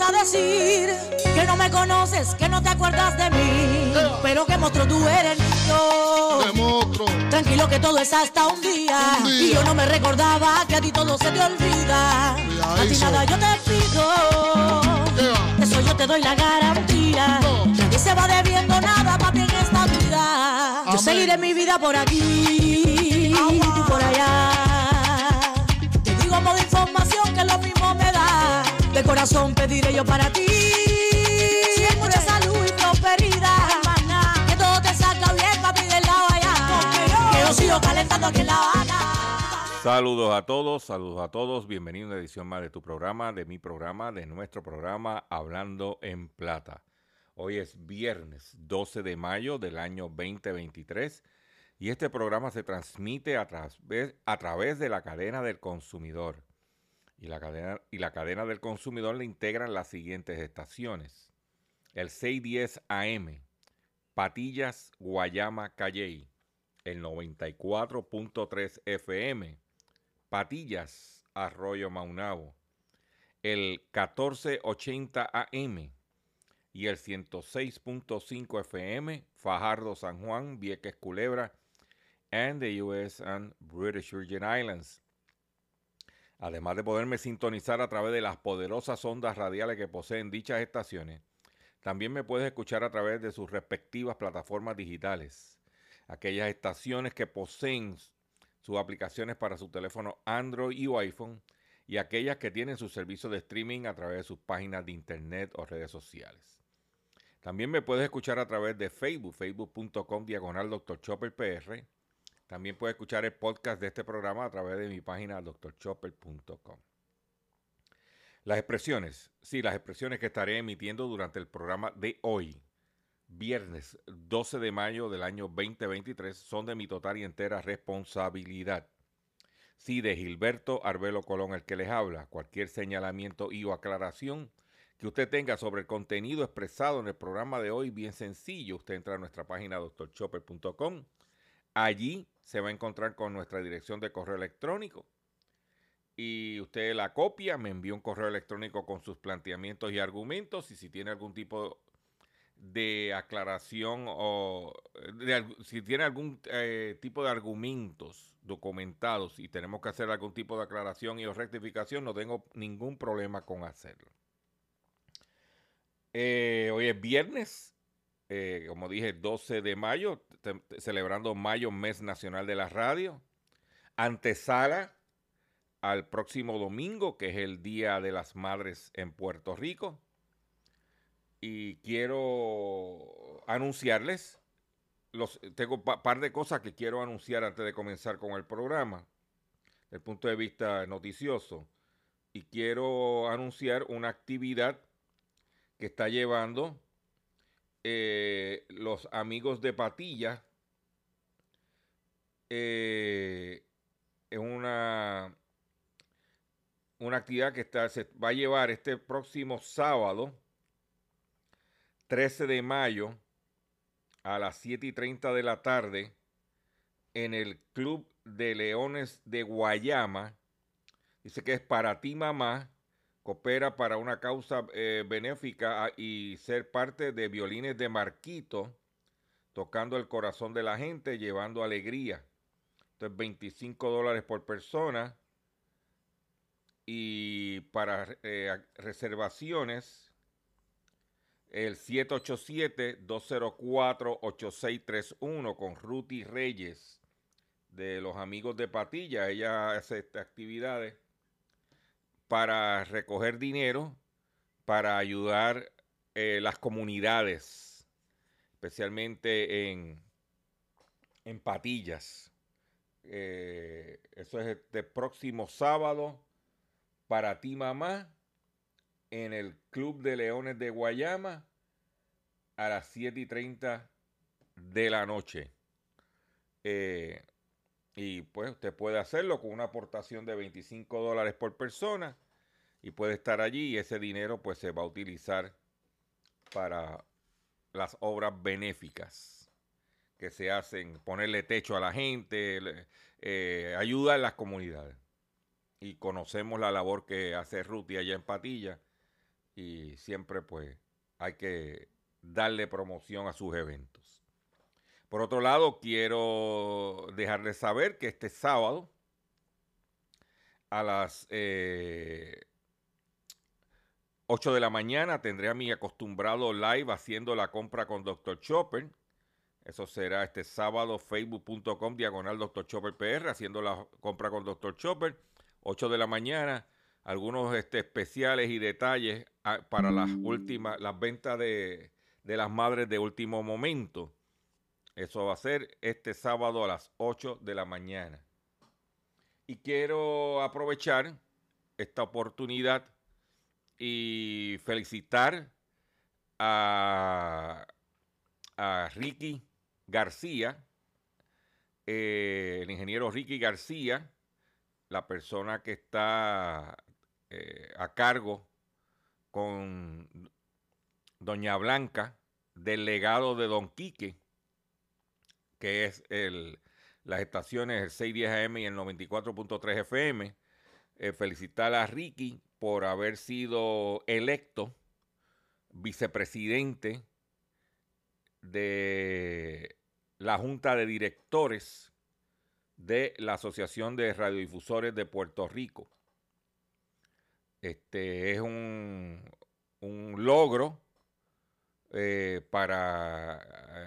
A decir que no me conoces, que no te acuerdas de mí. Yeah. Pero que monstruo tú eres yo. Tranquilo que todo es hasta un día. Un día. Y yo no me recordaba que a ti todo se te olvida. A ti nada yo te pido. Yeah. Eso yo te doy la garantía. No. Nadie se va debiendo nada para ti en esta vida. Yo seguiré mi vida por aquí corazón pediré yo para ti. Mucha salud y prosperidad. Que todo te salga bien, papi, del lado allá. Que yo sigo calentando aquí en La Habana. Saludos a todos, saludos a todos. Bienvenidos a una edición más de tu programa, de mi programa, de nuestro programa Hablando en Plata. Hoy es viernes 12 de mayo del año 2023 y este programa se transmite a través, a través de la cadena del consumidor. Y la, cadena, y la cadena del consumidor le integran las siguientes estaciones. El 610 AM, Patillas, Guayama, Calley. El 94.3 FM, Patillas, Arroyo Maunabo. El 1480 AM y el 106.5 FM, Fajardo, San Juan, Vieques, Culebra, and the US and British Virgin Islands. Además de poderme sintonizar a través de las poderosas ondas radiales que poseen dichas estaciones, también me puedes escuchar a través de sus respectivas plataformas digitales. Aquellas estaciones que poseen sus aplicaciones para su teléfono Android y o iPhone y aquellas que tienen su servicio de streaming a través de sus páginas de internet o redes sociales. También me puedes escuchar a través de Facebook, facebook.com diagonal. También puedes escuchar el podcast de este programa a través de mi página drchopper.com. Las expresiones, sí, las expresiones que estaré emitiendo durante el programa de hoy, viernes 12 de mayo del año 2023, son de mi total y entera responsabilidad. Sí, de Gilberto Arbelo Colón, el que les habla, cualquier señalamiento o aclaración que usted tenga sobre el contenido expresado en el programa de hoy, bien sencillo, usted entra a nuestra página doctorchopper.com. Allí se va a encontrar con nuestra dirección de correo electrónico y usted la copia, me envía un correo electrónico con sus planteamientos y argumentos y si tiene algún tipo de aclaración o si tiene algún eh, tipo de argumentos documentados y tenemos que hacer algún tipo de aclaración y o rectificación, no tengo ningún problema con hacerlo. Eh, hoy es viernes, eh, como dije, 12 de mayo, celebrando Mayo, Mes Nacional de la Radio. Antesala al próximo domingo, que es el Día de las Madres en Puerto Rico. Y quiero anunciarles, los, tengo un par de cosas que quiero anunciar antes de comenzar con el programa, desde el punto de vista noticioso. Y quiero anunciar una actividad que está llevando eh, los amigos de Patilla. Eh, es una, una actividad que está, se va a llevar este próximo sábado, 13 de mayo, a las 7 y 30 de la tarde, en el Club de Leones de Guayama. Dice que es para ti, mamá. Coopera para una causa eh, benéfica ah, y ser parte de Violines de Marquito, tocando el corazón de la gente, llevando alegría. Entonces, 25 dólares por persona. Y para eh, reservaciones, el 787-204-8631 con Ruti Reyes de los amigos de Patilla. Ella hace estas actividades para recoger dinero, para ayudar eh, las comunidades, especialmente en, en Patillas. Eh, eso es este próximo sábado para ti, mamá, en el Club de Leones de Guayama a las 7 y 30 de la noche. Eh, y pues usted puede hacerlo con una aportación de 25 dólares por persona y puede estar allí y ese dinero pues se va a utilizar para las obras benéficas que se hacen, ponerle techo a la gente, eh, ayuda en las comunidades. Y conocemos la labor que hace Ruti allá en Patilla y siempre pues hay que darle promoción a sus eventos. Por otro lado, quiero dejarles saber que este sábado a las 8 eh, de la mañana tendré a mi acostumbrado live haciendo la compra con Dr. Chopper. Eso será este sábado, facebook.com diagonal Dr. Chopper PR, haciendo la compra con Dr. Chopper. 8 de la mañana, algunos este, especiales y detalles ah, para las últimas, las ventas de, de las madres de último momento. Eso va a ser este sábado a las 8 de la mañana. Y quiero aprovechar esta oportunidad y felicitar a, Ricky García, eh, el ingeniero Ricky García, la persona que está eh, a cargo con Doña Blanca del legado de Don Quique que es el, las estaciones el 610 AM y el 94.3 FM. Eh, felicitar a Ricky por haber sido electo vicepresidente de la Junta de Directores de la Asociación de Radiodifusores de Puerto Rico. Este es un, un logro eh, para,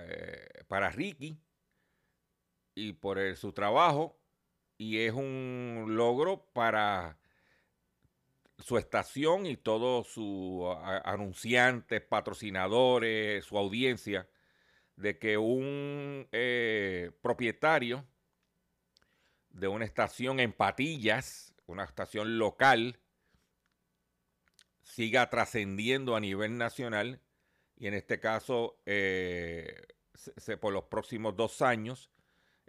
eh, para Ricky y por su trabajo y es un logro para su estación y todos sus anunciantes, patrocinadores, su audiencia, de que un eh, propietario de una estación en Patillas, una estación local, siga trascendiendo a nivel nacional y en este caso eh, por los próximos dos años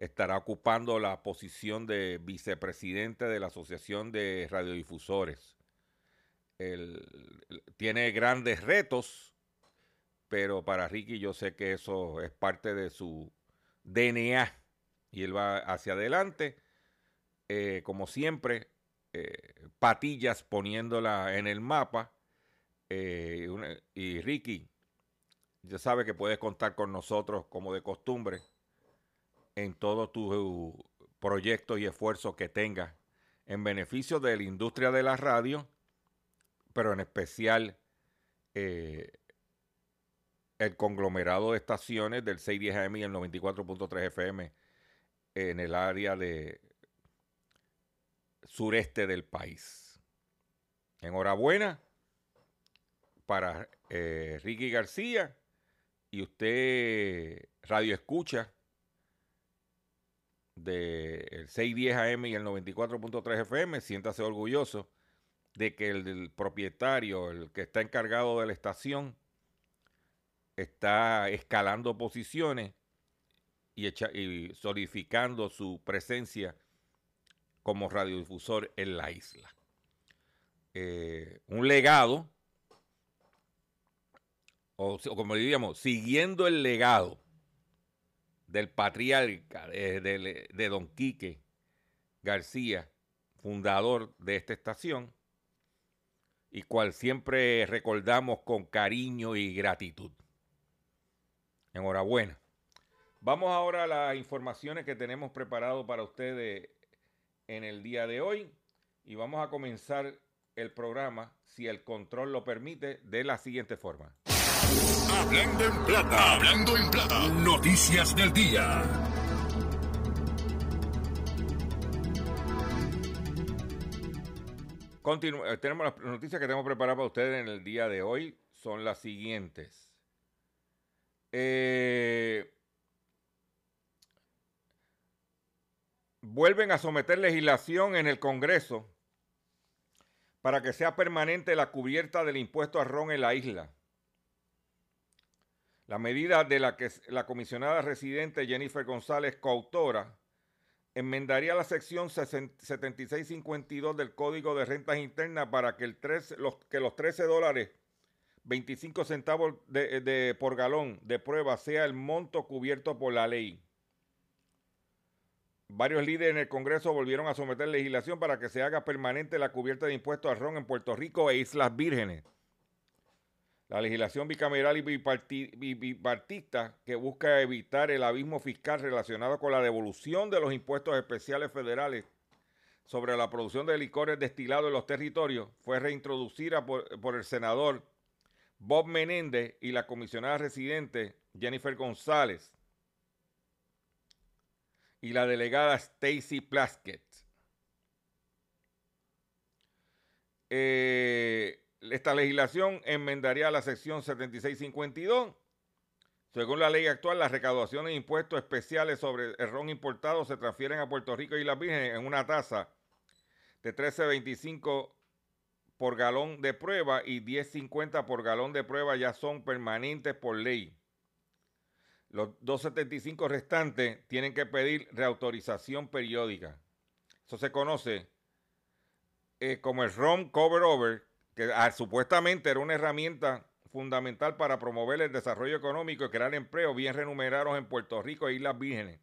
estará ocupando la posición de vicepresidente de la Asociación de Radiodifusores. tiene grandes retos, pero para Ricky yo sé que eso es parte de su DNA y él va hacia adelante. Eh, como siempre, eh, patillas poniéndola en el mapa. Eh, y Ricky, ya sabe que puedes contar con nosotros como de costumbre en todo tu proyecto y esfuerzo que tengas en beneficio de la industria de la radio, pero en especial eh, el conglomerado de estaciones del 610 AM y el 94.3 FM en el área de sureste del país. Enhorabuena para eh, Ricky García y usted radio escucha del 610 AM y el 94.3 FM, siéntase orgulloso de que el, propietario, el que está encargado de la estación, está escalando posiciones y, y solidificando su presencia como radiodifusor en la isla. Eh, un legado, o como diríamos, siguiendo el legado del patriarca, de, don Quique García, fundador de esta estación, y cual siempre recordamos con cariño y gratitud. Enhorabuena. Vamos ahora a las informaciones que tenemos preparado para ustedes en el día de hoy y vamos a comenzar el programa, si el control lo permite, de la siguiente forma. Hablando en plata, hablando en plata, noticias del día. Continu- eh, tenemos las noticias que tenemos preparadas para ustedes en el día de hoy. Son las siguientes. Eh, vuelven a someter legislación en el Congreso para que sea permanente la cubierta del impuesto al ron en la isla. La medida de la que la comisionada residente Jennifer González, coautora, enmendaría la sección 7652 del Código de Rentas Internas para que, el 13 los, que los 13 dólares 25 centavos de, de, por galón de prueba sea el monto cubierto por la ley. Varios líderes en el Congreso volvieron a someter legislación para que se haga permanente la cubierta de impuestos al ron en Puerto Rico e Islas Vírgenes. La legislación bicameral y biparti- bi- bipartista que busca evitar el abismo fiscal relacionado con la devolución de los impuestos especiales federales sobre la producción de licores destilados en los territorios fue reintroducida por, por el senador Bob Menéndez y la comisionada residente Jennifer González y la delegada Stacy Plaskett. Eh, esta legislación enmendaría la sección 7652. Según la ley actual, las recaudaciones de impuestos especiales sobre el ron importado se transfieren a Puerto Rico y las Vírgenes en una tasa de 13.25 por galón de prueba y 10.50 por galón de prueba ya son permanentes por ley. Los 2.75 restantes tienen que pedir reautorización periódica. Eso se conoce eh, como el ROM Cover Over, que ah, supuestamente era una herramienta fundamental para promover el desarrollo económico y crear empleos bien remunerados en Puerto Rico e Islas Vírgenes.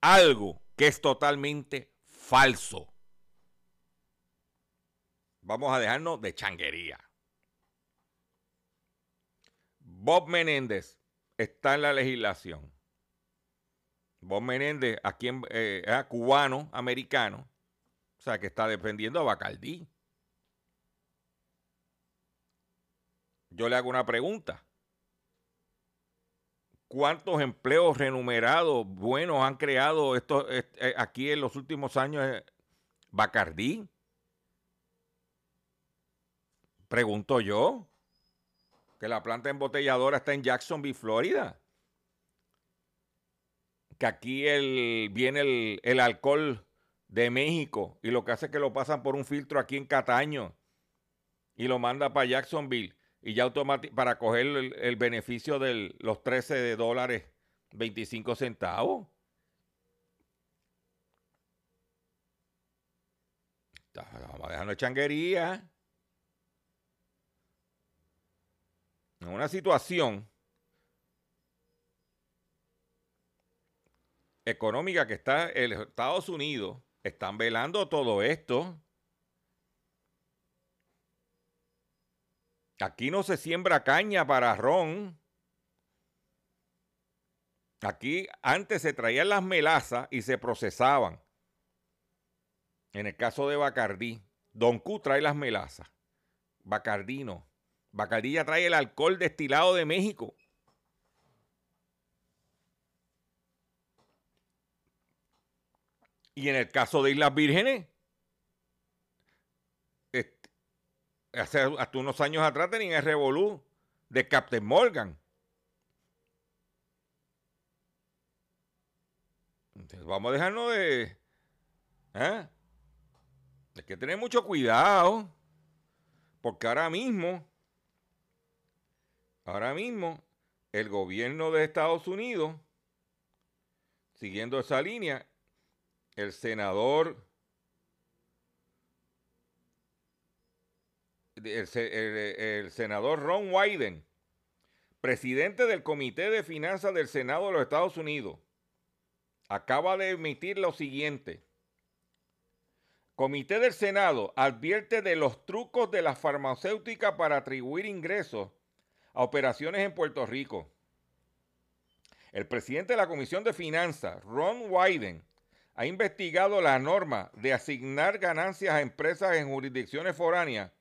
Algo que es totalmente falso. Vamos a dejarnos de changuería. Bob Menéndez está en la legislación. Bob Menéndez, aquí en, eh, es cubano, americano, o sea que está defendiendo a Bacardí. Yo le hago una pregunta. ¿Cuántos empleos renumerados buenos han creado esto, eh, aquí en los últimos años eh, Bacardí? Pregunto yo. Que la planta embotelladora está en Jacksonville, Florida. Que aquí viene el, el alcohol de México y lo que hace es que lo pasan por un filtro aquí en Cataño y lo manda para Jacksonville y ya automáticamente para coger el, el, beneficio de los 13 de dólares 25 centavos. Vamos a dejarnos changuería. En una situación económica que está en Estados Unidos, están velando todo esto. Aquí no se siembra caña para ron. Aquí antes se traían las melazas y se procesaban. En el caso de Bacardí, Don Q trae las melazas. Bacardí no. Bacardí ya trae el alcohol destilado de México. Y en el caso de Islas Vírgenes, este, hace hasta unos años atrás tenían el revolú de Captain Morgan. Entonces vamos a dejarnos de... ¿eh? Hay que tener mucho cuidado. Porque ahora mismo, ahora mismo, el gobierno de Estados Unidos, siguiendo esa línea, el senador, el, senador Ron Wyden, presidente del Comité de Finanzas del Senado de los Estados Unidos, acaba de emitir lo siguiente. Comité del Senado advierte de los trucos de la farmacéutica para atribuir ingresos a operaciones en Puerto Rico. El presidente de la Comisión de Finanzas, Ron Wyden, ha investigado la norma de asignar ganancias a empresas en jurisdicciones foráneas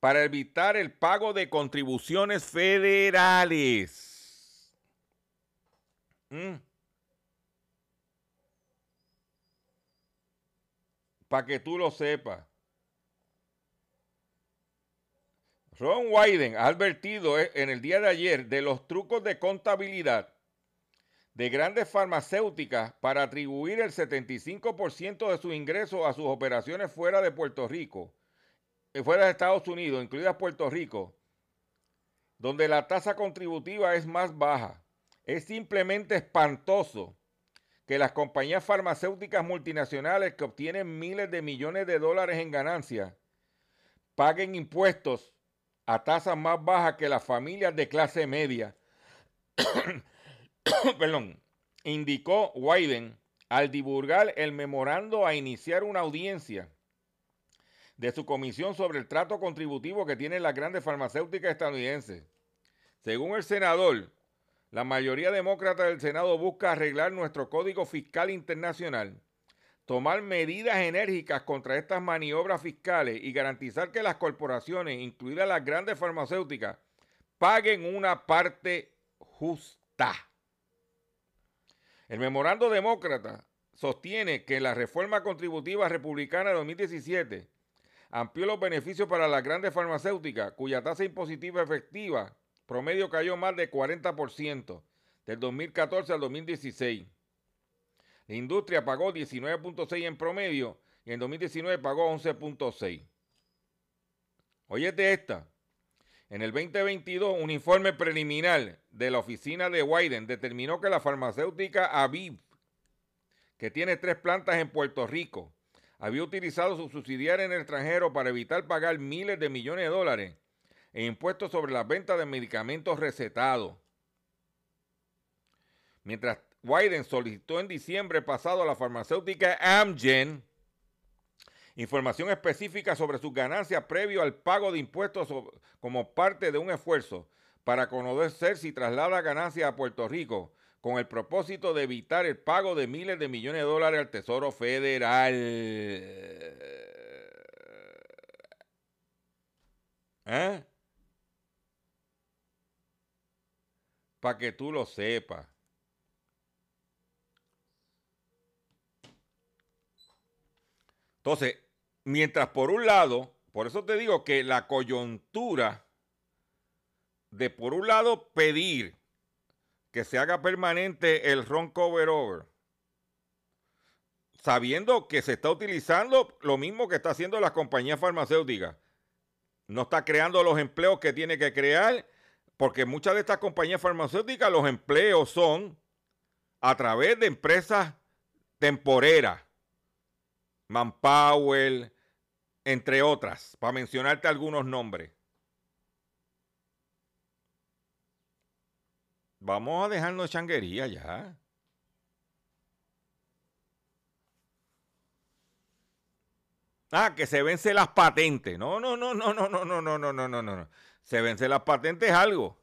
para evitar el pago de contribuciones federales. Mm. Para que tú lo sepas. Ron Wyden ha advertido eh, en el día de ayer de los trucos de contabilidad de grandes farmacéuticas para atribuir el 75% de sus ingresos a sus operaciones fuera de Puerto Rico, fuera de Estados Unidos, incluidas Puerto Rico, donde la tasa contributiva es más baja. Es simplemente espantoso que las compañías farmacéuticas multinacionales que obtienen miles de millones de dólares en ganancias paguen impuestos a tasas más bajas que las familias de clase media. Perdón, indicó Wyden al divulgar el memorando a iniciar una audiencia de su comisión sobre el trato contributivo que tienen las grandes farmacéuticas estadounidenses. Según el senador, la mayoría demócrata del Senado busca arreglar nuestro código fiscal internacional, tomar medidas enérgicas contra estas maniobras fiscales y garantizar que las corporaciones, incluidas las grandes farmacéuticas, paguen una parte justa. El memorando demócrata sostiene que la reforma contributiva republicana de 2017 amplió los beneficios para las grandes farmacéuticas, cuya tasa impositiva efectiva promedio cayó más de 40% del 2014 al 2016. La industria pagó 19.6 en promedio y en 2019 pagó 11.6. Oyete esta. En el 2022, un informe preliminar de la oficina de Wyden determinó que la farmacéutica Aviv, que tiene tres plantas en Puerto Rico, había utilizado su subsidiaria en el extranjero para evitar pagar miles de millones de dólares en impuestos sobre la venta de medicamentos recetados. Mientras Wyden solicitó en diciembre pasado a la farmacéutica Amgen información específica sobre sus ganancias previo al pago de impuestos como parte de un esfuerzo para conocer si traslada ganancias a Puerto Rico con el propósito de evitar el pago de miles de millones de dólares al Tesoro Federal. ¿Eh? Para que tú lo sepas. Entonces, mientras por un lado, por eso te digo que la coyuntura de por un lado pedir que se haga permanente el ron cover over, sabiendo que se está utilizando lo mismo que está haciendo las compañías farmacéuticas. No está creando los empleos que tiene que crear, porque muchas de estas compañías farmacéuticas los empleos son a través de empresas temporeras Manpower, entre otras, para mencionarte algunos nombres. Vamos a dejarnos changuería ya. Ah, que se vence las patentes. No, no, no, no, no, no, no, no, no, no, no, no. Se vence las patentes algo.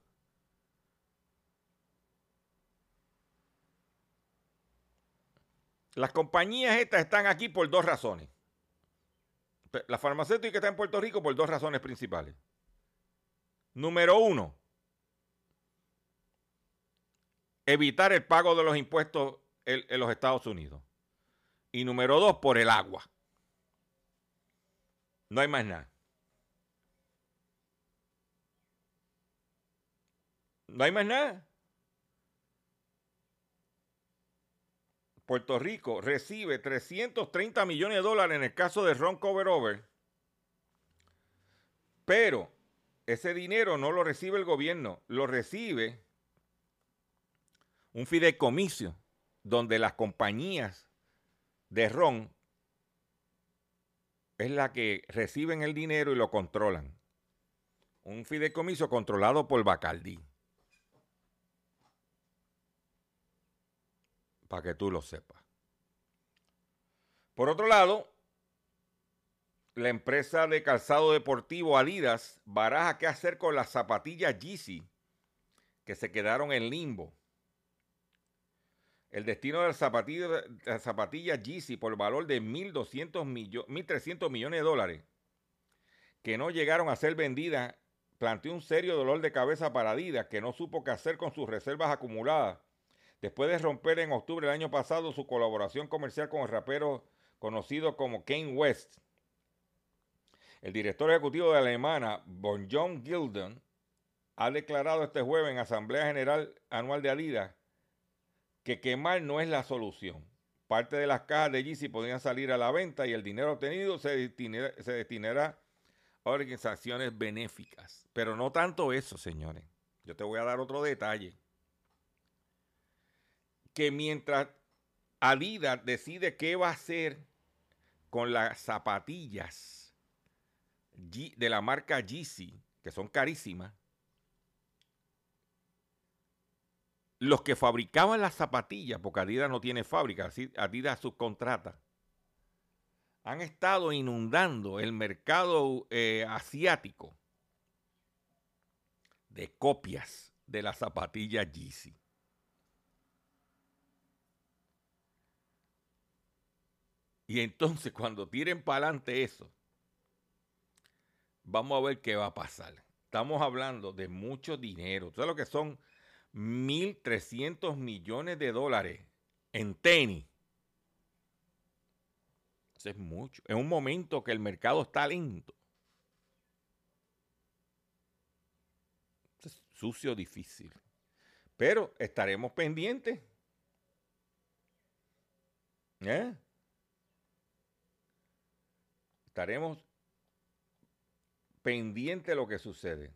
Las compañías estas están aquí por dos razones. La farmacéutica está en Puerto Rico por dos razones principales. Número uno, evitar el pago de los impuestos en, los Estados Unidos. Y número dos, por el agua. No hay más nada. No hay más nada. Puerto Rico recibe 330 millones de dólares en el caso de Ron Cover Over, pero ese dinero no lo recibe el gobierno, lo recibe un fideicomiso donde las compañías de ron es la que reciben el dinero y lo controlan. Un fideicomiso controlado por Bacaldí. para que tú lo sepas. Por otro lado, la empresa de calzado deportivo Adidas baraja qué hacer con las zapatillas Yeezy que se quedaron en limbo. El destino de las zapatillas, las zapatillas Yeezy por valor de 1.200 millones, 1.300 millones de dólares que no llegaron a ser vendidas planteó un serio dolor de cabeza para Adidas, que no supo qué hacer con sus reservas acumuladas después de romper en octubre del año pasado su colaboración comercial con el rapero conocido como Kane West. El director ejecutivo de Alemana, Bon John Gilden, ha declarado este jueves en Asamblea General Anual de Adidas que quemar no es la solución. Parte de las cajas de Yeezy podrían salir a la venta y el dinero obtenido se destinará, a organizaciones benéficas. Pero no tanto eso, señores. Yo te voy a dar otro detalle. Que mientras Adidas decide qué va a hacer con las zapatillas de la marca Yeezy, que son carísimas, los que fabricaban las zapatillas, porque Adidas no tiene fábrica, Adidas subcontrata, han estado inundando el mercado eh, asiático de copias de las zapatillas Yeezy. Y entonces cuando tiren para adelante eso, vamos a ver qué va a pasar. Estamos hablando de mucho dinero. ¿Sabes lo que son 1.300 millones de dólares en tenis? Eso es mucho. En un momento que el mercado está lento. es sucio, difícil. Pero estaremos pendientes. ¿Eh? estaremos pendientes de lo que sucede.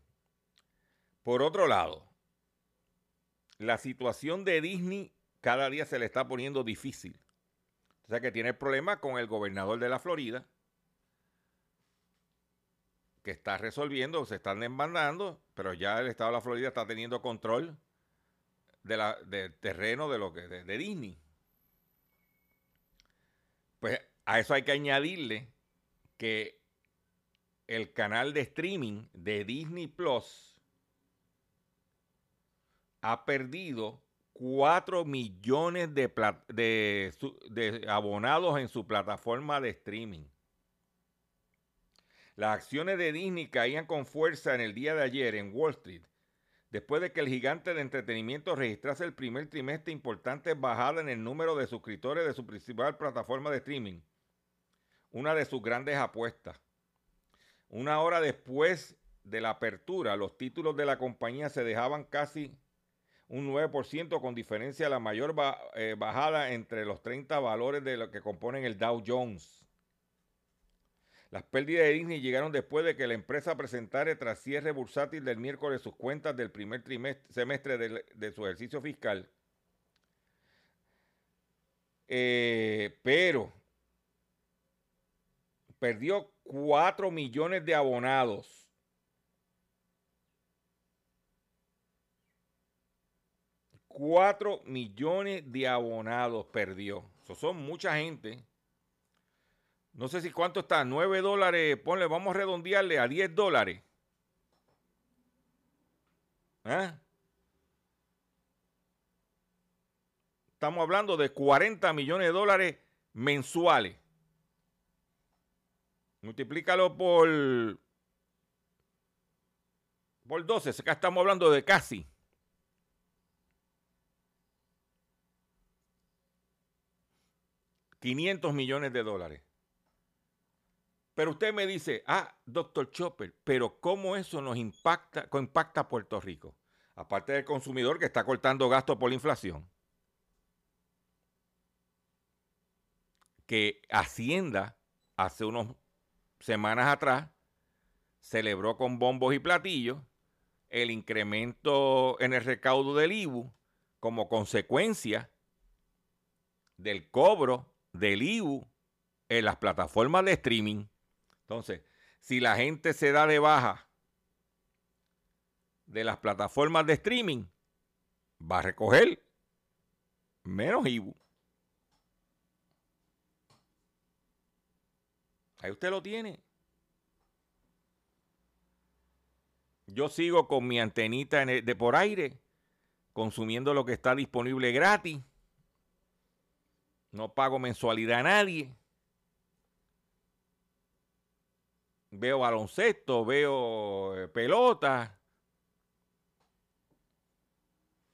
Por otro lado, la situación de Disney cada día se le está poniendo difícil. O sea que tiene problemas con el gobernador de la Florida, que está resolviendo, se están desbandando, pero ya el estado de la Florida está teniendo control del terreno de lo que de Disney. Pues a eso hay que añadirle que el canal de streaming de Disney Plus ha perdido 4 millones de, de, abonados en su plataforma de streaming. Las acciones de Disney caían con fuerza en el día de ayer en Wall Street, después de que el gigante de entretenimiento registrase el primer trimestre importante bajada en el número de suscriptores de su principal plataforma de streaming una de sus grandes apuestas. Una hora después de la apertura, los títulos de la compañía se dejaban casi un 9% con diferencia la mayor eh, bajada entre los 30 valores de lo que componen el Dow Jones. Las pérdidas de Disney llegaron después de que la empresa presentara tras cierre bursátil del miércoles sus cuentas del primer trimestre, semestre de, su ejercicio fiscal. Eh, pero perdió 4 millones de abonados. Cuatro millones de abonados perdió. Eso son mucha gente. No sé si cuánto está. 9 dólares. Ponle, vamos a redondearle a 10 dólares. ¿Eh? Estamos hablando de 40 millones de dólares mensuales. Multiplícalo por, por 12. Acá estamos hablando de casi. $500 millones de dólares. Pero usted me dice, ah, doctor Chopper, pero ¿cómo eso nos impacta, impacta a Puerto Rico? Aparte del consumidor que está cortando gastos por la inflación. Que Hacienda hace unos semanas atrás celebró con bombos y platillos el incremento en el recaudo del IBU como consecuencia del cobro del IBU en las plataformas de streaming. Entonces, si la gente se da de baja de las plataformas de streaming, va a recoger menos IBU. Ahí usted lo tiene. Yo sigo con mi antenita de por aire, consumiendo lo que está disponible gratis. No pago mensualidad a nadie. Veo baloncesto, veo eh, pelota.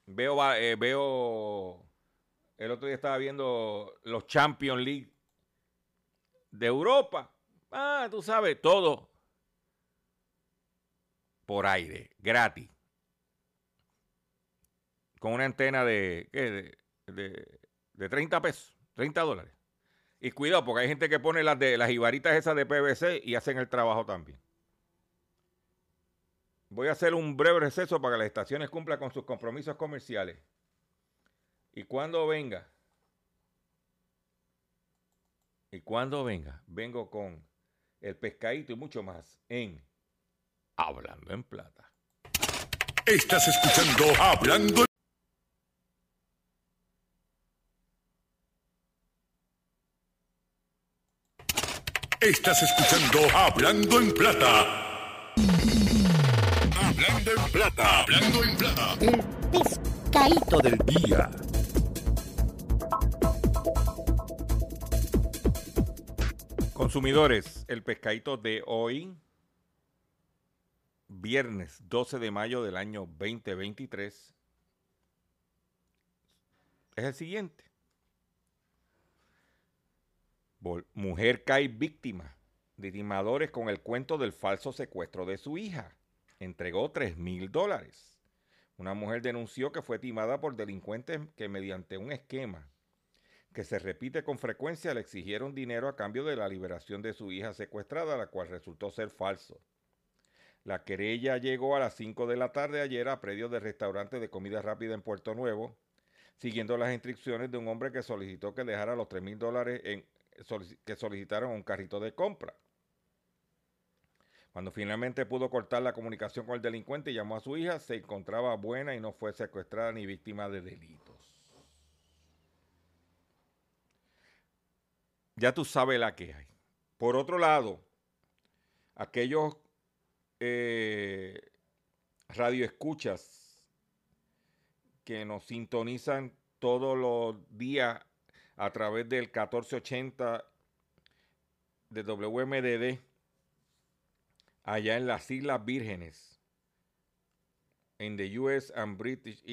Veo, eh, veo. El otro día estaba viendo los Champions League de Europa. Ah, tú sabes, todo por aire, gratis. Con una antena de, de, de, de 30 pesos, 30 dólares. Y cuidado, porque hay gente que pone las de las ibaritas esas de PVC y hacen el trabajo también. Voy a hacer un breve receso para que las estaciones cumplan con sus compromisos comerciales. Y cuando venga, y cuando venga, vengo con el pescadito y mucho más en Hablando en Plata. Estás escuchando Hablando en Estás escuchando Hablando en Plata. Hablando en Plata. Hablando en Plata. El pescadito del día. Consumidores, el pescadito de hoy, viernes 12 de mayo del año 2023, es el siguiente. Mujer cae víctima de timadores con el cuento del falso secuestro de su hija. Entregó 3 mil dólares. Una mujer denunció que fue timada por delincuentes que mediante un esquema que se repite con frecuencia le exigieron dinero a cambio de la liberación de su hija secuestrada, la cual resultó ser falso. La querella llegó a las 5 de la tarde ayer a predio del restaurante de comida rápida en Puerto Nuevo, siguiendo las instrucciones de un hombre que solicitó que dejara los 3 mil dólares en, que solicitaron un carrito de compra. Cuando finalmente pudo cortar la comunicación con el delincuente y llamó a su hija, se encontraba buena y no fue secuestrada ni víctima de delitos. ya tú sabes la que hay. Por otro lado, aquellos eh, radioescuchas que nos sintonizan todos los días a través del 1480 de WMDD, allá en las Islas Vírgenes, en the US and British,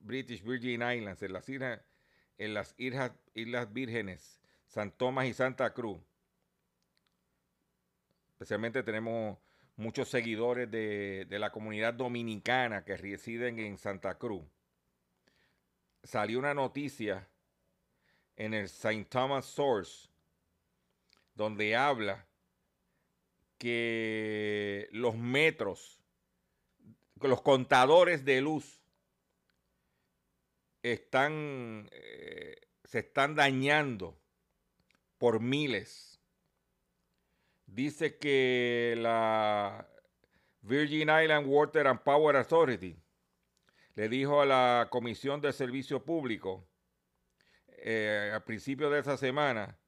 British Virgin Islands, en las Islas, en las Islas, Islas Vírgenes, San Tomás y Santa Cruz. Especialmente tenemos muchos seguidores de, de la comunidad dominicana que residen en Santa Cruz. Salió una noticia en el St. Thomas Source donde habla que los metros, los contadores de luz están, eh, se están dañando por miles. Dice que la Virgin Island Water and Power Authority le dijo a la Comisión de Servicio Público eh, a principios de esa semana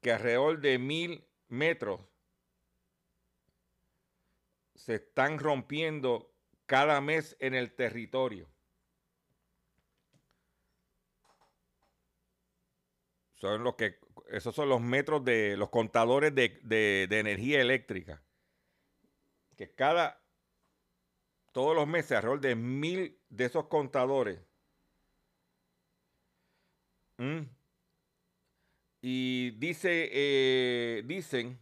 que alrededor de mil metros se están rompiendo cada mes en el territorio. Son los que, esos son los metros de los contadores de, de- de energía eléctrica. Que cada, todos los meses, alrededor de mil de esos contadores. ¿Mm? Y dice, eh, dicen,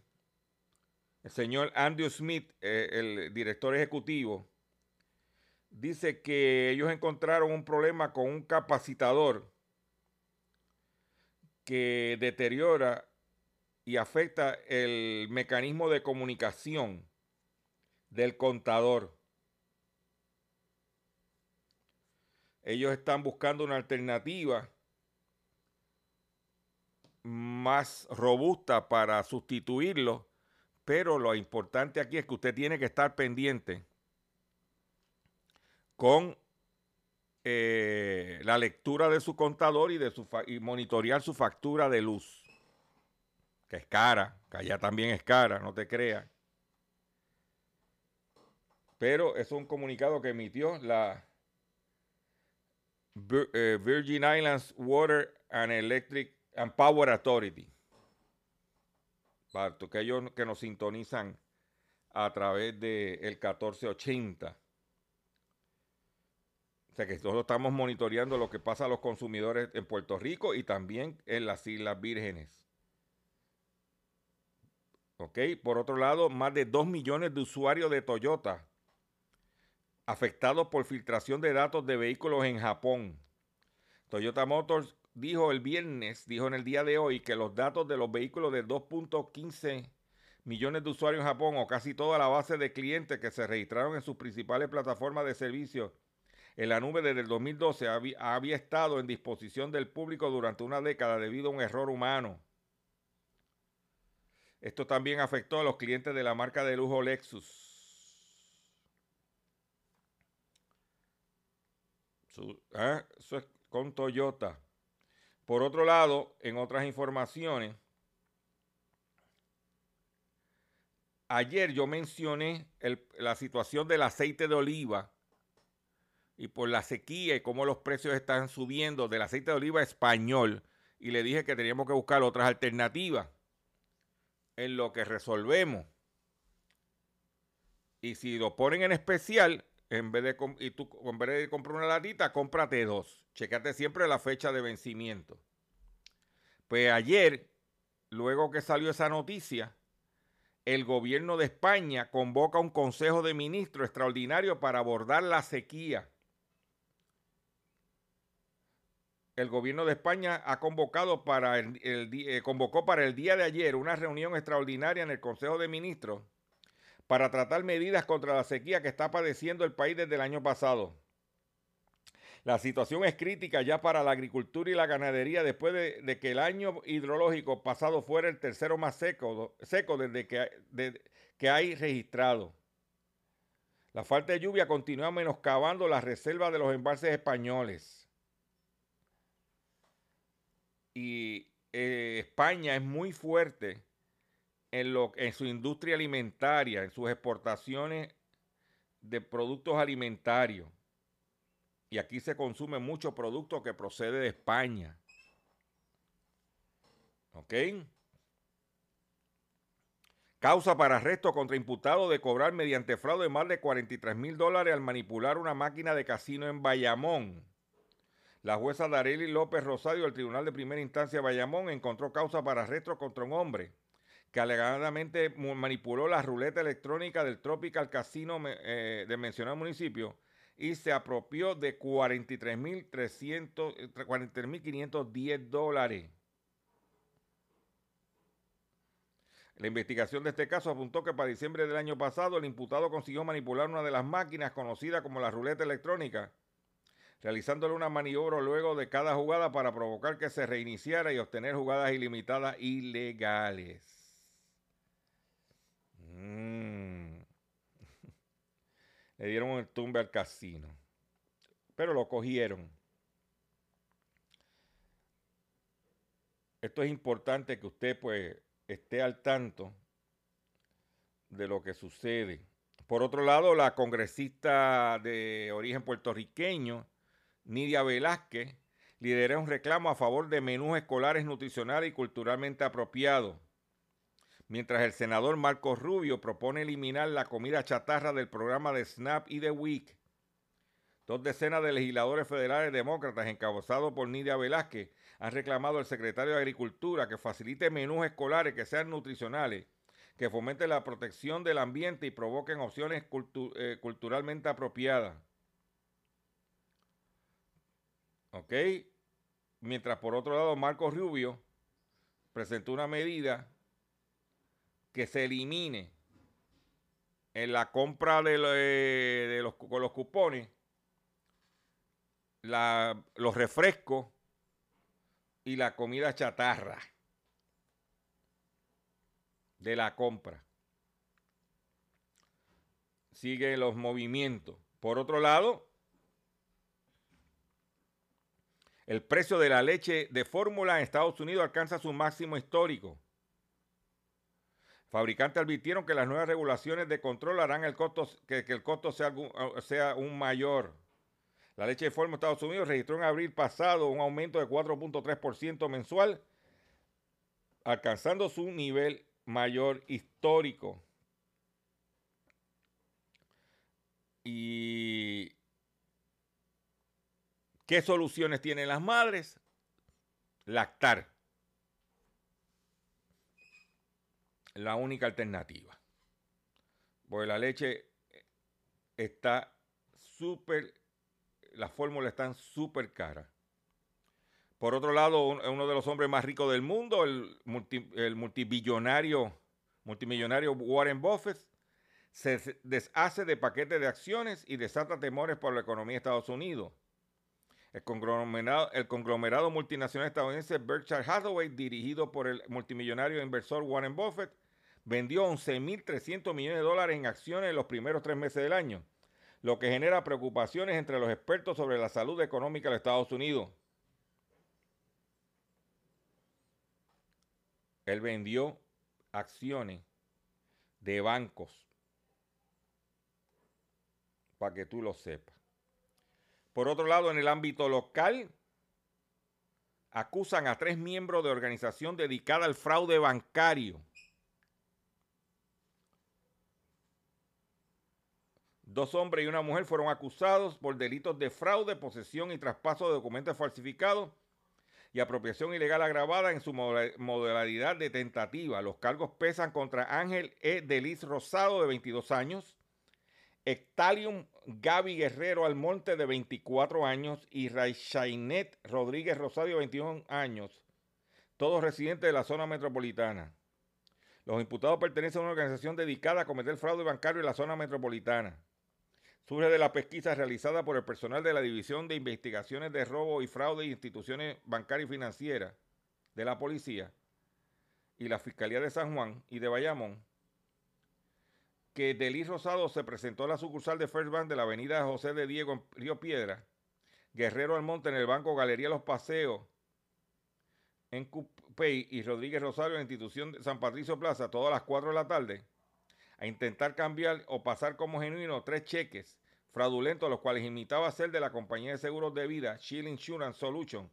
el señor Andrew Smith, eh, el director ejecutivo, dice que ellos encontraron un problema con un capacitador que deteriora y afecta el mecanismo de comunicación del contador. Ellos están buscando una alternativa más robusta para sustituirlo, pero lo importante aquí es que usted tiene que estar pendiente con eh, la lectura de su contador y, de su y monitorear su factura de luz, que es cara, que allá también es cara, no te creas. Pero es un comunicado que emitió la eh, Virgin Islands Water and Electric and Power Authority. Para aquellos que nos sintonizan a través del el 1480. O sea que nosotros estamos monitoreando lo que pasa a los consumidores en Puerto Rico y también en las Islas Vírgenes. ¿Ok? Por otro lado, más de 2 millones de usuarios de Toyota afectados por filtración de datos de vehículos en Japón. Toyota Motors dijo el viernes, dijo en el día de hoy, que los datos de los vehículos de 2.15 millones de usuarios en Japón, o casi toda la base de clientes que se registraron en sus principales plataformas de servicios en la nube desde el 2012, había, había estado en disposición del público durante una década debido a un error humano. Esto también afectó a los clientes de la marca de lujo Lexus. ¿eh? Eso es con Toyota. Por otro lado, en otras informaciones, ayer yo mencioné la situación del aceite de oliva y por la sequía y cómo los precios están subiendo del aceite de oliva español y le dije que teníamos que buscar otras alternativas en lo que resolvemos. Y si lo ponen en especial, en vez de, y tú, en vez de comprar una latita, cómprate dos. Checate siempre la fecha de vencimiento. Pues ayer, luego que salió esa noticia, el gobierno de España convoca un consejo de ministros extraordinario para abordar la sequía. El gobierno de España ha convocado para el, eh, convocó para el día de ayer una reunión extraordinaria en el Consejo de Ministros para tratar medidas contra la sequía que está padeciendo el país desde el año pasado. La situación es crítica ya para la agricultura y la ganadería después de, que el año hidrológico pasado fuera el tercero más seco, desde que, que hay registrado. La falta de lluvia continúa menoscabando las reservas de los embalses españoles. Y eh, España es muy fuerte en, lo, en su industria alimentaria, en sus exportaciones de productos alimentarios. Y aquí se consume mucho producto que procede de España. ¿Ok? Causa para arresto contra imputado de cobrar mediante fraude más de 43 mil dólares al manipular una máquina de casino en Bayamón. La jueza Darely López Rosario del Tribunal de Primera Instancia de Bayamón encontró causa para arresto contra un hombre que alegadamente manipuló la ruleta electrónica del Tropical Casino eh, del mencionado municipio y se apropió de 43.510 eh, dólares. La investigación de este caso apuntó que para diciembre del año pasado el imputado consiguió manipular una de las máquinas conocidas como la ruleta electrónica, realizándole una maniobra luego de cada jugada para provocar que se reiniciara y obtener jugadas ilimitadas ilegales. Mm. Le dieron el tumbe al casino. Pero lo cogieron. Esto es importante que usted pues esté al tanto de lo que sucede. Por otro lado, la congresista de origen puertorriqueño, Nidia Velázquez, lidera un reclamo a favor de menús escolares nutricionales y culturalmente apropiados mientras el senador Marcos Rubio propone eliminar la comida chatarra del programa de SNAP y de WIC. Dos decenas de legisladores federales demócratas encabezados por Nidia Velázquez han reclamado al secretario de Agricultura que facilite menús escolares que sean nutricionales, que fomenten la protección del ambiente y provoquen opciones eh, culturalmente apropiadas. ¿Ok? Mientras por otro lado Marcos Rubio presentó una medida que se elimine en la compra de, eh, los, con los cupones los refrescos y la comida chatarra de la compra. Siguen los movimientos. Por otro lado, el precio de la leche de fórmula en Estados Unidos alcanza su máximo histórico. Fabricantes advirtieron que las nuevas regulaciones de control harán el costo, que, el costo sea, sea un mayor. La leche de forma Estados Unidos registró en abril pasado un aumento de 4.3% mensual, alcanzando su nivel mayor histórico. ¿Y qué soluciones tienen las madres? Lactar. La única alternativa. Porque la leche está súper, las fórmulas están súper caras. Por otro lado, uno de los hombres más ricos del mundo, el, el multimillonario, multimillonario Warren Buffett, se deshace de paquetes de acciones y desata temores por la economía de Estados Unidos. El conglomerado, el conglomerado multinacional estadounidense Berkshire Hathaway, dirigido por el multimillonario inversor Warren Buffett, vendió 11.300 millones de dólares en acciones en los primeros tres meses del año, lo que genera preocupaciones entre los expertos sobre la salud económica de Estados Unidos. Él vendió acciones de bancos, para que tú lo sepas. Por otro lado, en el ámbito local, acusan a tres miembros de organización dedicada al fraude bancario Dos hombres y una mujer fueron acusados por delitos de fraude, posesión y traspaso de documentos falsificados y apropiación ilegal agravada en su modalidad de tentativa. Los cargos pesan contra Ángel E. Delis Rosado, de 22 años, Ectalium Gaby Guerrero Almonte, de 24 años, y Raichainet Rodríguez Rosado, de 21 años, todos residentes de la zona metropolitana. Los imputados pertenecen a una organización dedicada a cometer fraude bancario en la zona metropolitana surge de la pesquisa realizada por el personal de la División de Investigaciones de Robo y Fraude de Instituciones Bancarias y Financieras de la Policía y la Fiscalía de San Juan y de Bayamón, que Delis Rosado se presentó a la sucursal de First Bank de la avenida José de Diego en Río Piedra, Guerrero Almonte en el Banco Galería Los Paseos en Cupey y Rodríguez Rosario en la institución de San Patricio Plaza todas las 4 de la tarde a intentar cambiar o pasar como genuino tres cheques fraudulentos, los cuales imitaba ser de la compañía de seguros de vida Shield Insurance Solution,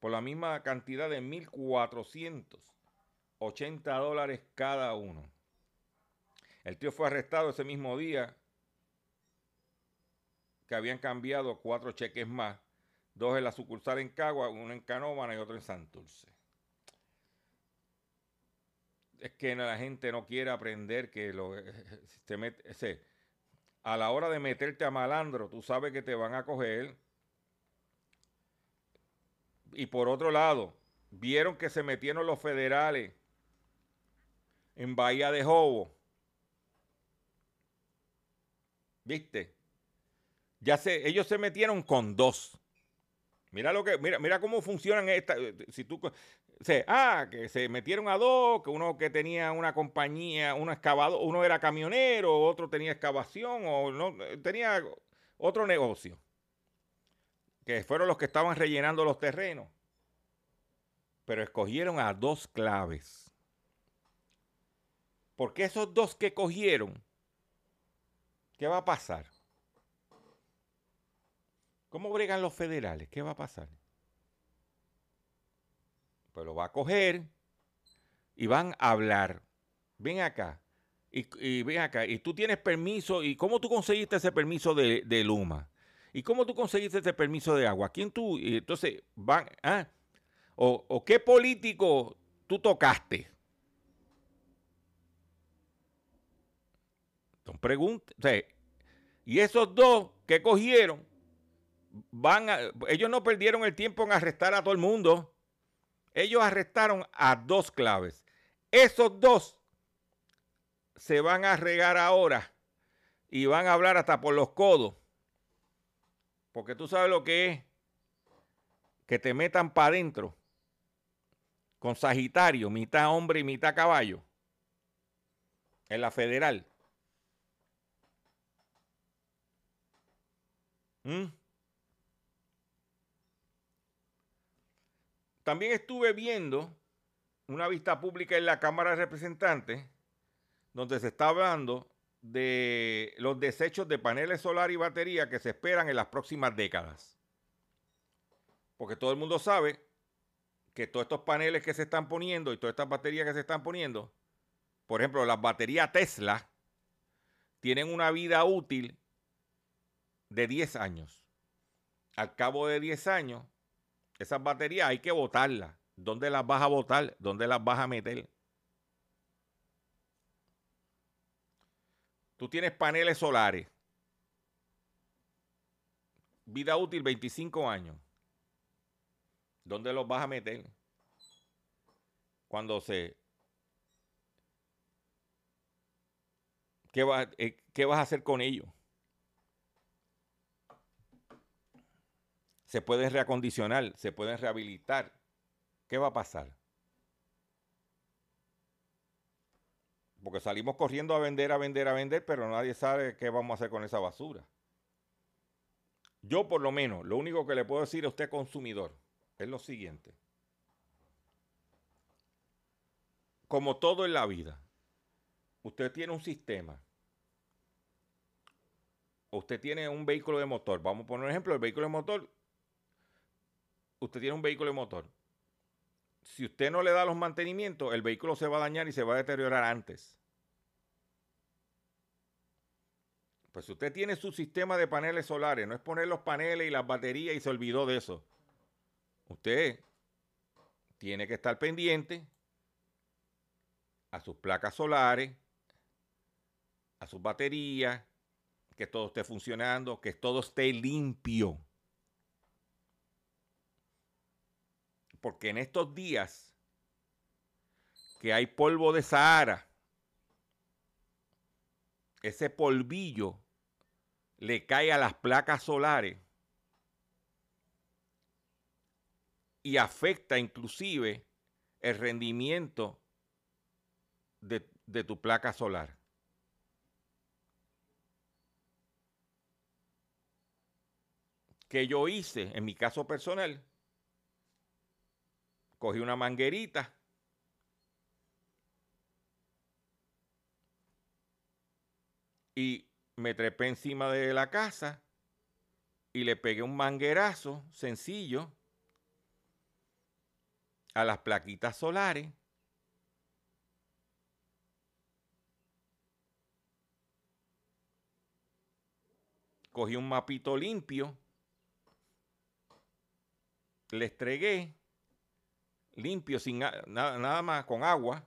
por la misma cantidad de 1.480 dólares cada uno. El tío fue arrestado ese mismo día que habían cambiado cuatro cheques más, dos en la sucursal en Cagua, uno en Canóvana y otro en Santurce es que la gente no quiere aprender que lo, se mete, a la hora de meterte a malandro, tú sabes que te van a coger. Y por otro lado, vieron que se metieron los federales en Bahía de Jobo. ¿Viste? Ya sé, ellos se metieron con dos. Mira lo que, mira, mira cómo funcionan estas. Si tú, ah, que se metieron a dos, que uno que tenía una compañía, uno excavador, uno era camionero, otro tenía excavación o no tenía otro negocio. Que fueron los que estaban rellenando los terrenos. Pero escogieron a dos claves. Porque esos dos que cogieron, ¿qué va a pasar? ¿Cómo bregan los federales? ¿Qué va a pasar? Pues lo va a coger y van a hablar. Ven acá. Y, ven acá. Y tú tienes permiso. ¿Y cómo tú conseguiste ese permiso de, Luma? ¿Y cómo tú conseguiste ese permiso de agua? ¿Quién tú? Y entonces van. ¿ah? O, qué político tú tocaste? Son preguntas. y esos dos que cogieron, van ellos no perdieron el tiempo en arrestar a todo el mundo. Ellos arrestaron a dos claves. Esos dos se van a regar ahora y van a hablar hasta por los codos. Porque tú sabes lo que es que te metan para adentro con Sagitario, mitad hombre y mitad caballo, en la federal. ¿Mm? También estuve viendo una vista pública en la Cámara de Representantes donde se está hablando de los desechos de paneles solares y batería que se esperan en las próximas décadas. Porque todo el mundo sabe que todos estos paneles que se están poniendo y todas estas baterías que se están poniendo, por ejemplo, las baterías Tesla, tienen una vida útil de 10 años. Al cabo de 10 años, esas baterías hay que botarlas. ¿Dónde las vas a botar? ¿Dónde las vas a meter? Tú tienes paneles solares. Vida útil 25 años. ¿Dónde los vas a meter? Cuando se... ¿Qué, eh, ¿Qué vas a hacer con ellos? Se pueden reacondicionar, se pueden rehabilitar. ¿Qué va a pasar? Porque salimos corriendo a vender, a vender, a vender, pero nadie sabe qué vamos a hacer con esa basura. Yo por lo menos, lo único que le puedo decir a usted consumidor es lo siguiente. Como todo en la vida, usted tiene un sistema. Usted tiene un vehículo de motor. Vamos a poner un ejemplo, el vehículo de motor. Usted tiene un vehículo de motor si usted no le da los mantenimientos, el vehículo se va a dañar y se va a deteriorar antes. Pues si usted tiene su sistema de paneles solares, no es poner los paneles y las baterías y se olvidó de eso. Usted tiene que estar pendiente a sus placas solares, a sus baterías, que todo esté funcionando, que todo esté limpio. Porque en estos días que hay polvo de Sahara, ese polvillo le cae a las placas solares y afecta inclusive el rendimiento de, tu placa solar. que yo hice en mi caso personal cogí una manguerita. Y me trepé encima de la casa y le pegué un manguerazo sencillo a las plaquitas solares. Cogí un mapito limpio, le estregué limpio, sin nada, nada más con agua,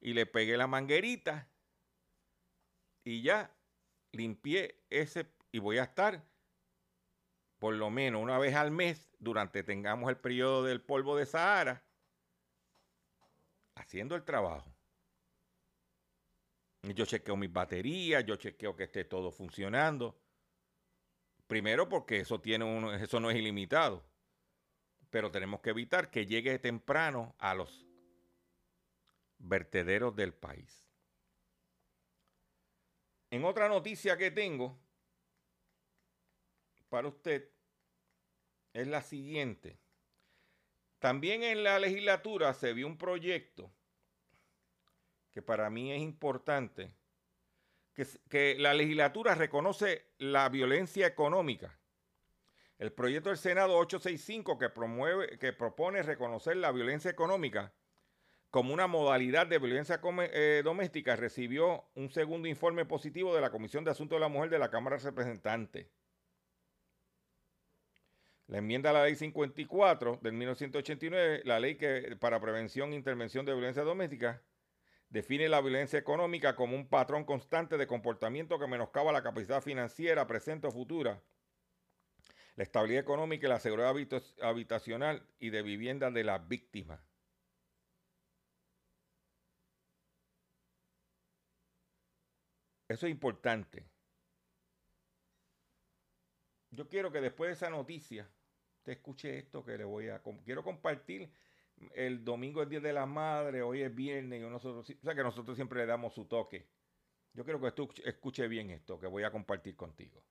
y le pegué la manguerita y ya limpié ese y voy a estar por lo menos una vez al mes durante tengamos el periodo del polvo de Sahara haciendo el trabajo. Yo chequeo mis baterías, yo chequeo que esté todo funcionando. Primero porque eso tiene uno, eso no es ilimitado pero tenemos que evitar que llegue temprano a los vertederos del país. En otra noticia que tengo para usted es la siguiente. También en la legislatura se vio un proyecto que para mí es importante, que, la legislatura reconoce la violencia económica el proyecto del Senado 865 que, promueve, que propone reconocer la violencia económica como una modalidad de violencia eh, doméstica recibió un segundo informe positivo de la Comisión de Asuntos de la Mujer de la Cámara de Representantes. La enmienda a la ley 54 del 1989, la ley que para prevención e intervención de violencia doméstica, define la violencia económica como un patrón constante de comportamiento que menoscaba la capacidad financiera presente o futura la estabilidad económica y la seguridad habitacional y de vivienda de las víctimas. Eso es importante. Yo quiero que después de esa noticia te escuche esto que le voy a... Quiero compartir el domingo es Día de la Madre, hoy es viernes o sea que nosotros siempre le damos su toque. Yo quiero que tú escuche bien esto que voy a compartir contigo.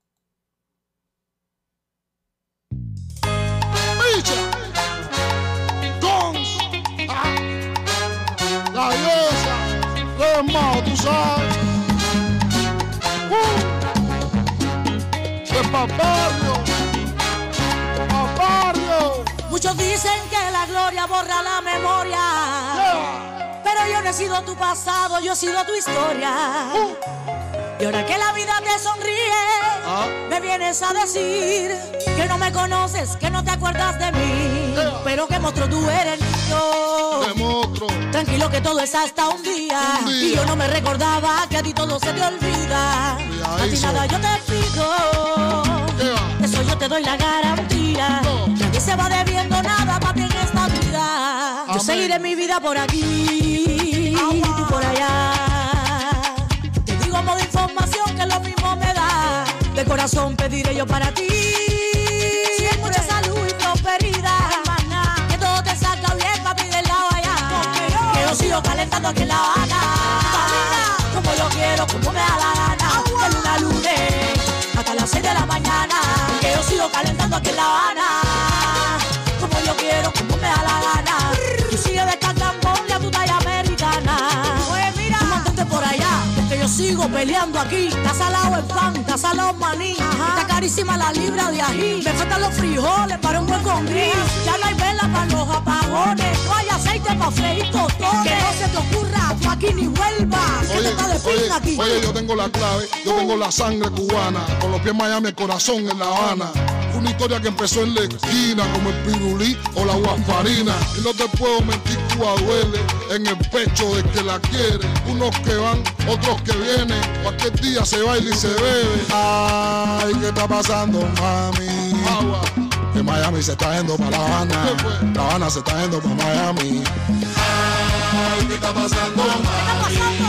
Tú sabes. Paparrio. Muchos dicen que la gloria borra la memoria. Yeah. Pero yo no he sido tu pasado, yo he sido tu historia. Uh. Y ahora que la vida te sonríe, Ah. me vienes a decir que no me conoces, que no te acuerdas de mí. Pero que monstruo tú eres niño. Tranquilo que todo es hasta un día. Un día. Y yo no me recordaba que a ti todo se te olvida. A ti nada yo te pido. Yeah. Eso yo te doy la garantía. No. Nadie se va debiendo nada para ti en esta vida. Yo Amén. seguiré mi vida por aquí corazón pediré yo para ti. Mucha salud y prosperidad. Que todo te salga bien, papi, del lado allá. Que yo sigo calentando aquí en La Habana. Como yo quiero, como me da la gana. De luna a lunes hasta las 6 de la mañana. Que yo sigo calentando aquí en La Habana. Como yo quiero, como sigo peleando aquí. Está salado el pan, está salado el maní. Está carísima la libra de ají. Me faltan los frijoles para un buen Oye, de oye, pinga aquí. oye, yo tengo la clave, yo tengo la sangre cubana, con los pies en Miami, el corazón en La Habana. Una historia que empezó en la esquina, como el pirulí o la guasparina. Y no te puedo mentir, Cuba duele en el pecho del que la quiere. Unos que van, otros que vienen. Cualquier día se baila y se bebe. Ay, ¿qué está pasando, mami? Agua. Que Miami se está yendo para La Habana. La Habana se está yendo para Miami. Ay, ¿qué está pasando, mami? ¿Qué está pasando?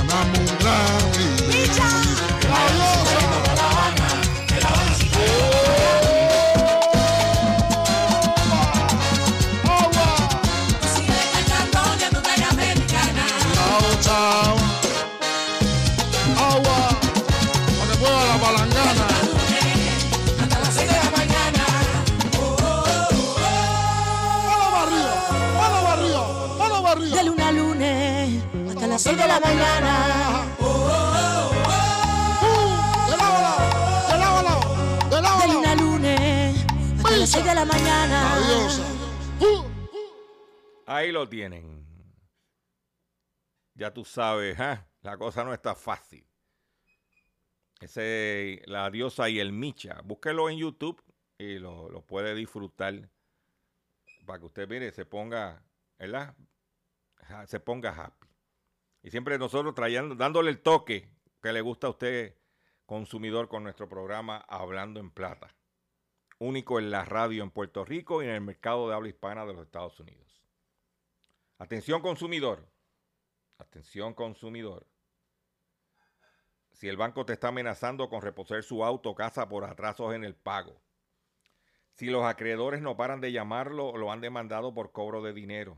las 6 de la mañana. De lado de lado de lado luna lunes hasta las 6 de la mañana. Adiós. Uh, Ahí lo tienen. Ya tú sabes, ¿ah? la cosa no está fácil. Ese, la diosa y el Micha. Búsquelo en YouTube y lo, lo puede disfrutar. Para que usted mire, se ponga, ¿verdad? Se ponga happy. Y siempre nosotros trayendo, dándole el toque que le gusta a usted, consumidor, con nuestro programa Hablando en Plata. Único en la radio en Puerto Rico y en el mercado de habla hispana de los Estados Unidos. Atención consumidor. Atención consumidor. Si el banco te está amenazando con reposer su auto o casa por atrasos en el pago. Si los acreedores no paran de llamarlo o lo han demandado por cobro de dinero.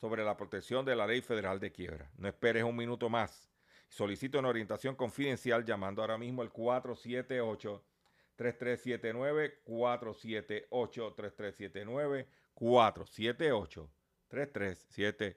sobre la protección de la Ley Federal de Quiebra. No esperes un minuto más. Solicita una orientación confidencial llamando ahora mismo al 478 3379 478 3379 478 3379.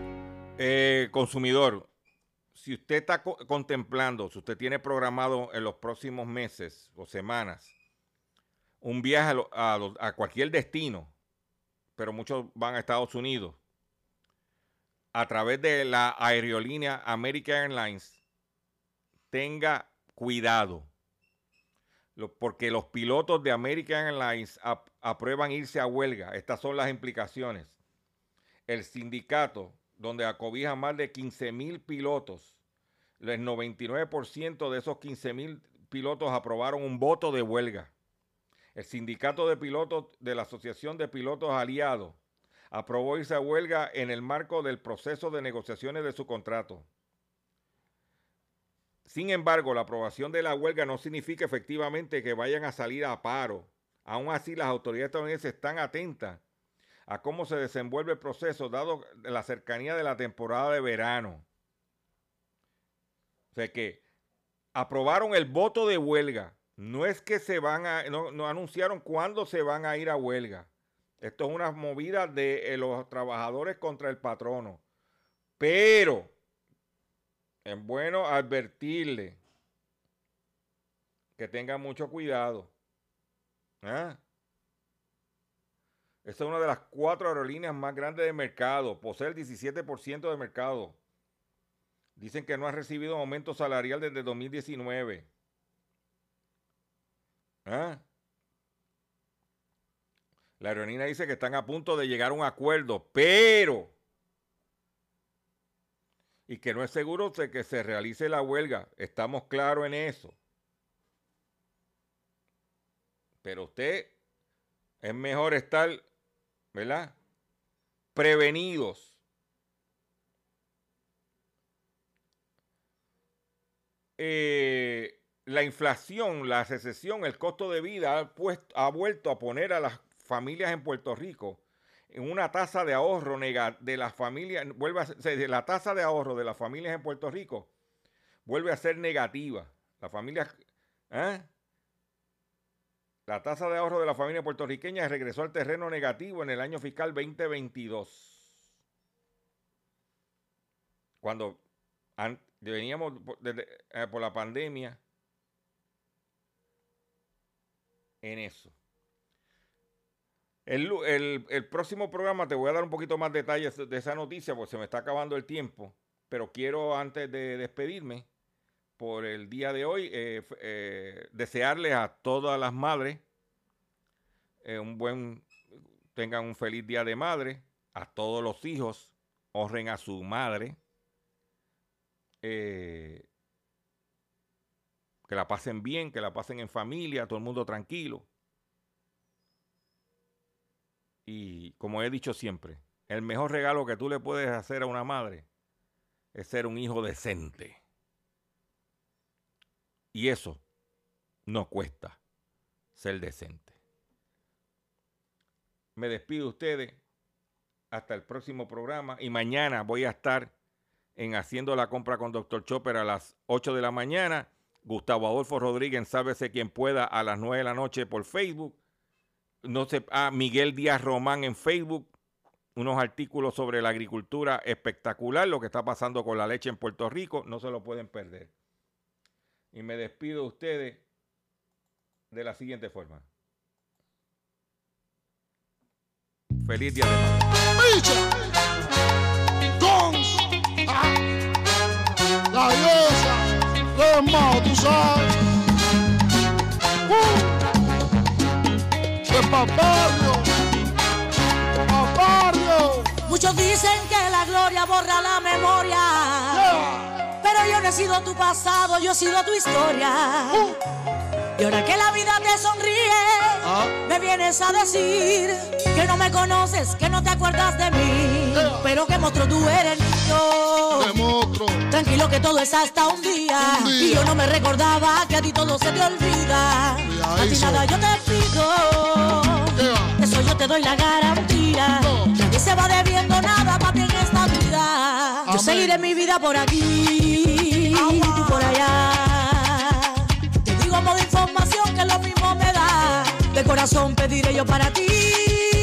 Eh, consumidor, si usted está co- contemplando, si usted tiene programado en los próximos meses o semanas un viaje a cualquier destino, pero muchos van a Estados Unidos, a través de la aerolínea American Airlines, tenga cuidado. Porque los pilotos de American Airlines aprueban irse a huelga. Estas son las implicaciones. El sindicato, donde acobija más de 15 mil pilotos, el 99% de esos 15 mil pilotos aprobaron un voto de huelga. El sindicato de pilotos de la Asociación de Pilotos Aliados aprobó irse a huelga en el marco del proceso de negociaciones de su contrato. Sin embargo, la aprobación de la huelga no significa efectivamente que vayan a salir a paro. Aún así, las autoridades estadounidenses están atentas a cómo se desenvuelve el proceso, dado la cercanía de la temporada de verano. O sea que aprobaron el voto de huelga. No es que se van a, no, anunciaron cuándo se van a ir a huelga. Esto es una movida de eh, los trabajadores contra el patrono. Pero es bueno advertirle que tenga mucho cuidado. ¿Ah? Esta es una de las cuatro aerolíneas más grandes del mercado. Posee el 17% del mercado. Dicen que no ha recibido aumento salarial desde 2019. ¿Ah? La aerolínea dice que están a punto de llegar a un acuerdo, pero y que no es seguro de que se realice la huelga. Estamos claros en eso. Pero usted es mejor estar, ¿verdad? Prevenidos. Eh, la inflación, la recesión, el costo de vida ha, ha vuelto a poner a las familias en Puerto Rico en una tasa de ahorro de las familias, vuelve ser, la tasa de ahorro de las familias en Puerto Rico vuelve a ser negativa. La familia, ¿eh? La tasa de ahorro de la familia puertorriqueña regresó al terreno negativo en el año fiscal 2022. Cuando veníamos eh, por la pandemia en eso. El, próximo programa te voy a dar un poquito más detalles de esa noticia porque se me está acabando el tiempo. Pero quiero antes de despedirme por el día de hoy eh, eh, desearles a todas las madres eh, un buen, tengan un feliz día de madre. A todos los hijos honren a su madre. que la pasen bien, que la pasen en familia, todo el mundo tranquilo. Y como he dicho siempre, el mejor regalo que tú le puedes hacer a una madre es ser un hijo decente. Y eso no cuesta ser decente. Me despido de ustedes hasta el próximo programa y mañana voy a estar en Haciendo la Compra con Dr. Chopper a las 8 de la mañana. Gustavo Adolfo Rodríguez, sábese quien pueda, a las 9 de la noche por Facebook no sé, ah, Miguel Díaz Román en Facebook, unos artículos sobre la agricultura espectacular, lo que está pasando con la leche en Puerto Rico, no se lo pueden perder. Y me despido de ustedes de la siguiente forma. Feliz día de La diosa, tú sabes. Uh papario, papario. Muchos dicen que la gloria borra la memoria. Pero yo no he sido tu pasado, yo he sido tu historia. Y ahora que la vida te sonríe, ah. me vienes a decir que no me conoces, que no te acuerdas de mí, pero que monstruo tú eres niño. Tranquilo que todo es hasta un día. Y yo no me recordaba que a ti todo se te olvida. A ti nada yo te pido. Eso yo te doy la garantía. Nadie se va debiendo nada para ti en esta vida. Yo seguiré mi vida por aquí por allá de información que lo mismo me da. De corazón pediré yo para ti.